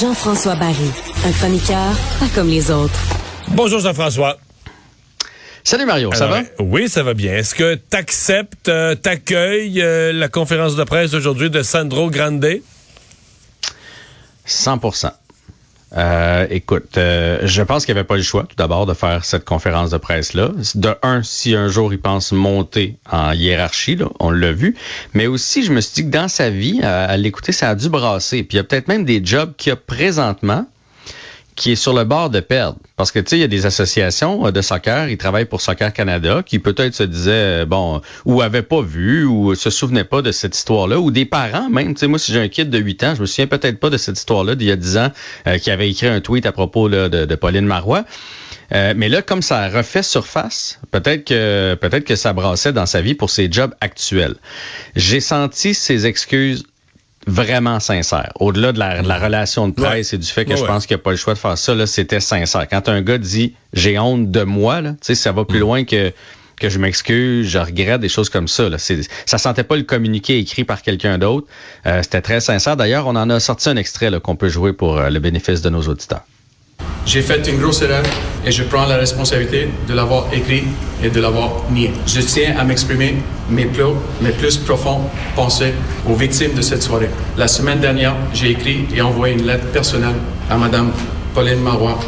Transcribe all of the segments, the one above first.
Jean-François Barry, un chroniqueur pas comme les autres. Bonjour Jean-François. Salut Mario, ça va? Oui, ça va bien. Est-ce que tu acceptes, euh, t'accueilles euh, la conférence de presse d'aujourd'hui de Sandro Grande? 100 euh, écoute, euh, je pense qu'il n'y avait pas le choix, tout d'abord, de faire cette conférence de presse-là. De un, si un jour il pense monter en hiérarchie, on l'a vu, mais aussi, je me suis dit que dans sa vie, à, l'écouter, ça a dû brasser. Puis il y a peut-être même des jobs qu'il a présentement qui est sur le bord de perdre. Parce que, tu sais, il y a des associations euh, de soccer, ils travaillent pour Soccer Canada, qui peut-être se disaient, euh, bon, ou avaient pas vu, ou se souvenaient pas de cette histoire-là, ou des parents même. Tu sais, moi, si j'ai un kid de 8 ans, je me souviens peut-être pas de cette histoire-là d'il y a 10 ans, euh, qui avait écrit un tweet à propos de, de, Pauline Marois. mais là, comme ça refait surface, peut-être que peut-être que ça brassait dans sa vie pour ses jobs actuels. J'ai senti ses excuses vraiment sincère. Au-delà de la, relation de presse et du fait que je pense qu'il n'y a pas le choix de faire ça, là, c'était sincère. Quand un gars dit j'ai honte de moi, là, ça va plus mm. loin que que je m'excuse, je regrette des choses comme ça. Là. Ça sentait pas le communiqué écrit par quelqu'un d'autre. Euh, c'était très sincère. D'ailleurs, on en a sorti un extrait qu'on peut jouer pour euh, le bénéfice de nos auditeurs. J'ai fait une grosse erreur et je prends la responsabilité de l'avoir écrit et de l'avoir nié. Je tiens à m'exprimer mes plus, mes plus profonds pensées aux victimes de cette soirée. La semaine dernière, j'ai écrit et envoyé une lettre personnelle à Madame Pauline Marois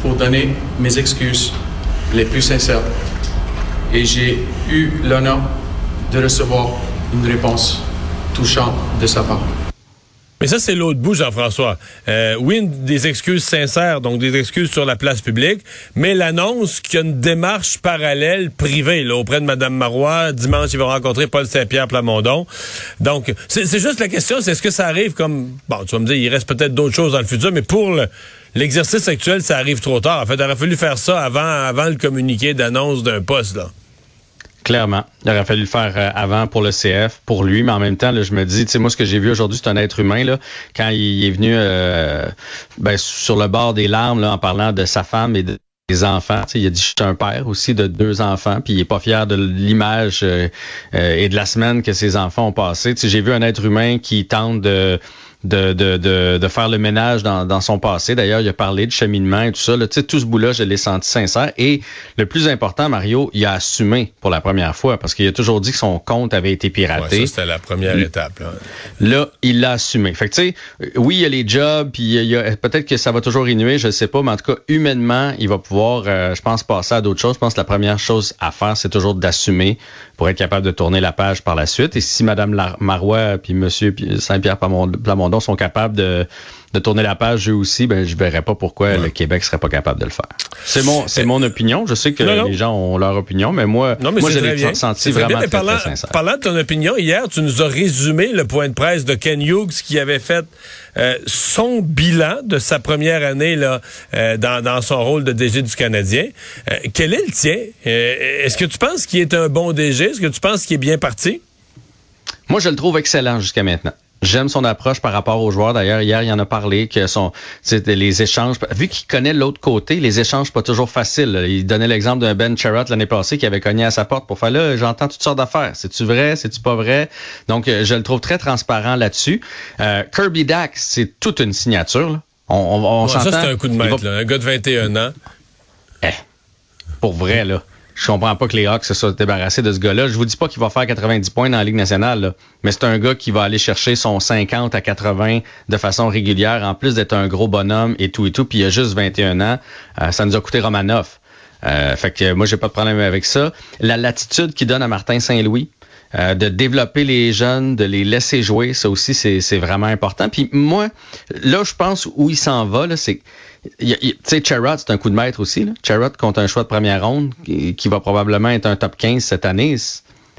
pour donner mes excuses les plus sincères. Et j'ai eu l'honneur de recevoir une réponse touchante de sa part. Mais ça, c'est l'autre bout, Jean-François. Euh, oui, des excuses sincères, donc des excuses sur la place publique, mais l'annonce qu'il y a une démarche parallèle privée là, auprès de Mme Marois. Dimanche, ils vont rencontrer Paul Saint-Pierre Plamondon. Donc, c'est juste la question, c'est est-ce que ça arrive comme... Bon, tu vas me dire, il reste peut-être d'autres choses dans le futur, mais pour l'exercice actuel, ça arrive trop tard. En fait, il aurait fallu faire ça avant, avant le communiqué d'annonce d'un poste, là. Clairement. Il aurait fallu le faire euh, avant pour le CF, pour lui, mais en même temps, je me dis, tu sais, moi, ce que j'ai vu aujourd'hui, c'est un être humain, là, quand il est venu euh, ben, sur le bord des larmes, en parlant de sa femme et des enfants. Il a dit, je suis un père aussi de deux enfants, puis il est pas fier de l'image euh, et de la semaine que ses enfants ont passé. Tu j'ai vu un être humain qui tente de de, de, de, faire le ménage dans, dans son passé. D'ailleurs, il a parlé de cheminement et tout ça. Là, tout ce bout-là, je l'ai senti sincère. Et le plus important, Mario, il a assumé pour la première fois parce qu'il a toujours dit que son compte avait été piraté. Ouais, ça, c'était la première étape. Là. là, il l'a assumé. Fait que, tu sais, oui, il y a les jobs, puis il y a, peut-être que ça va toujours innuer, je ne sais pas, mais en tout cas, humainement, il va pouvoir, euh, je pense, passer à d'autres choses. Je pense que la première chose à faire, c'est toujours d'assumer pour être capable de tourner la page par la suite. Et si Mme Marois puis M. Saint-Pierre Plamondon sont capables de, de tourner la page eux aussi, ben je verrais pas pourquoi le Québec serait pas capable de le faire. C'est mon c'est mon opinion. Je sais que les gens ont leur opinion, mais moi non, mais moi j'ai senti vraiment très, parlant, très sincère. Parlant de ton opinion, hier tu nous as résumé le point de presse de Ken Hughes qui avait fait euh, son bilan de sa première année là euh, dans, dans son rôle de DG du Canadien. Euh, quel est le tien? Est-ce que tu penses qu'il est un bon DG Est-ce que tu penses qu'il est bien parti? Moi, je le trouve excellent jusqu'à maintenant. J'aime son approche par rapport aux joueurs. D'ailleurs, hier, il en a parlé que son, les échanges, vu qu'il connaît l'autre côté, les échanges pas toujours faciles. Il donnait l'exemple d'un Ben Charrot l'année passée qui avait cogné à sa porte pour faire là, j'entends toutes sortes d'affaires. C'est-tu vrai? C'est-tu pas vrai? Donc, euh, je le trouve très transparent là-dessus. Euh, Kirby Dax, c'est toute une signature. On, on, on Ça, c'est un coup de maître, un gars de 21 ans. Eh, pour vrai, là. Je comprends pas que les Hawks se soient débarrassés de ce gars-là. Je vous dis pas qu'il va faire 90 points dans la Ligue nationale, mais c'est un gars qui va aller chercher son 50 à 80 de façon régulière, en plus d'être un gros bonhomme et tout et tout. Puis il a juste 21 ans. Euh, ça nous a coûté Romanoff. Euh, fait que moi, j'ai pas de problème avec ça. La latitude qu'il donne à Martin Saint-Louis, euh, de développer les jeunes, de les laisser jouer, ça aussi, c'est vraiment important. Puis moi, là, je pense où il s'en va, c'est tu sais, Charrot, c'est un coup de maître aussi. Là. Charrot contre un choix de première ronde qui, va probablement être un top 15 cette année.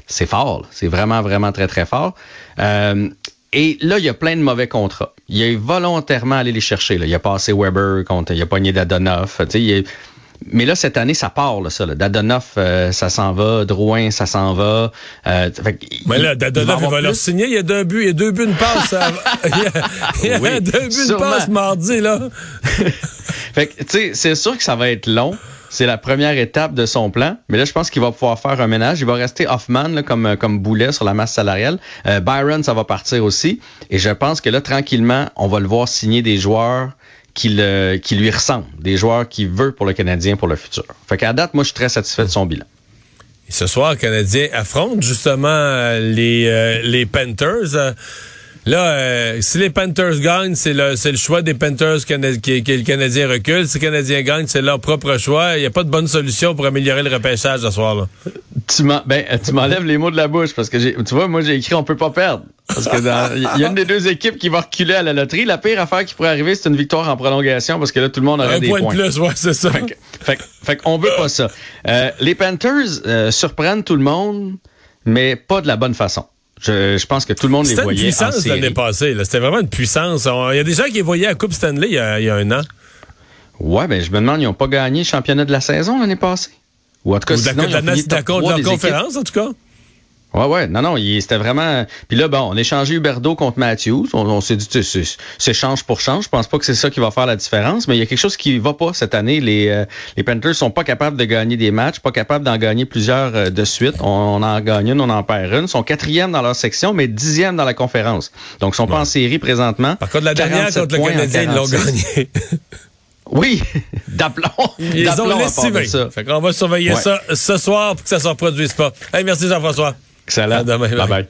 C'est fort. C'est vraiment, vraiment très, très fort. Euh, et là, il y a plein de mauvais contrats. Il a volontairement allé les chercher. Là. Il a passé Weber contre, il a pogné Dadonoff. Il, mais là, cette année, ça part, là, ça. Là. Dadonoff, euh, ça s'en va. Drouin, ça s'en va. Euh, mais là, Dadonoff, il va, leur signer. Il y a deux buts, il y a deux buts, une passe. il y a, deux buts, une passe mardi, là. fait que, tu sais, c'est sûr que ça va être long. C'est la première étape de son plan. Mais là, je pense qu'il va pouvoir faire un ménage. Il va rester Hoffman là, comme, comme boulet sur la masse salariale. Euh, Byron, ça va partir aussi. Et je pense que là, tranquillement, on va le voir signer des joueurs qui, qui lui ressemblent, des joueurs qu'il veut pour le Canadien pour le futur. Fait qu'à date, moi, je suis très satisfait de son bilan. Et ce soir, le Canadien affronte justement euh, euh, les Panthers. Là, euh, si les Panthers gagnent, c'est le, c'est le choix des Panthers que, que, le Canadien recule. Si le Canadien gagne, c'est leur propre choix. Il n'y a pas de bonne solution pour améliorer le repêchage ce soir-là. Tu ben, m'enlèves les mots de la bouche parce que tu vois, moi j'ai écrit on peut pas perdre. Parce que il y a une des deux équipes qui va reculer à la loterie. La pire affaire qui pourrait arriver, c'est une victoire en prolongation parce que là, tout le monde aurait des point points. De plus, ouais, c'est ça. Fait, fait, qu'on veut pas ça. Euh, les Panthers euh, surprennent tout le monde, mais pas de la bonne façon. Je, pense que tout le monde les voyait. C'était une puissance l'année passée. C'était vraiment une puissance. Il y a des gens qui les voyaient à Coupe Stanley il y a, il y a un an. Ouais, ben je me demande, ils n'ont pas gagné le championnat de la saison l'année passée? Ou en tout cas, Ou sinon, la, de la conférence, en tout cas. Ouais, ouais. Non, non, c'était vraiment. Puis là, bon, on a échangé Huberdo contre Matthews. On, s'est dit, c'est change pour change. Je pense pas que c'est ça qui va faire la différence, mais il y a quelque chose qui va pas cette année. Les, euh, les Panthers sont pas capables de gagner des matchs, pas capables d'en gagner plusieurs euh, de suite. On, en gagne une, on en perd une. Ils sont quatrième dans leur section, mais dixième dans la conférence. Donc, ils sont pas en série présentement. Par contre, la dernière contre le Canadien, ils l'ont gagné. Oui, d'aplomb. Ils ont. Fait qu'on va surveiller ça ce soir pour que ça ne se reproduise pas. Hey, merci Jean-François. Excellent. À demain. Bye bye.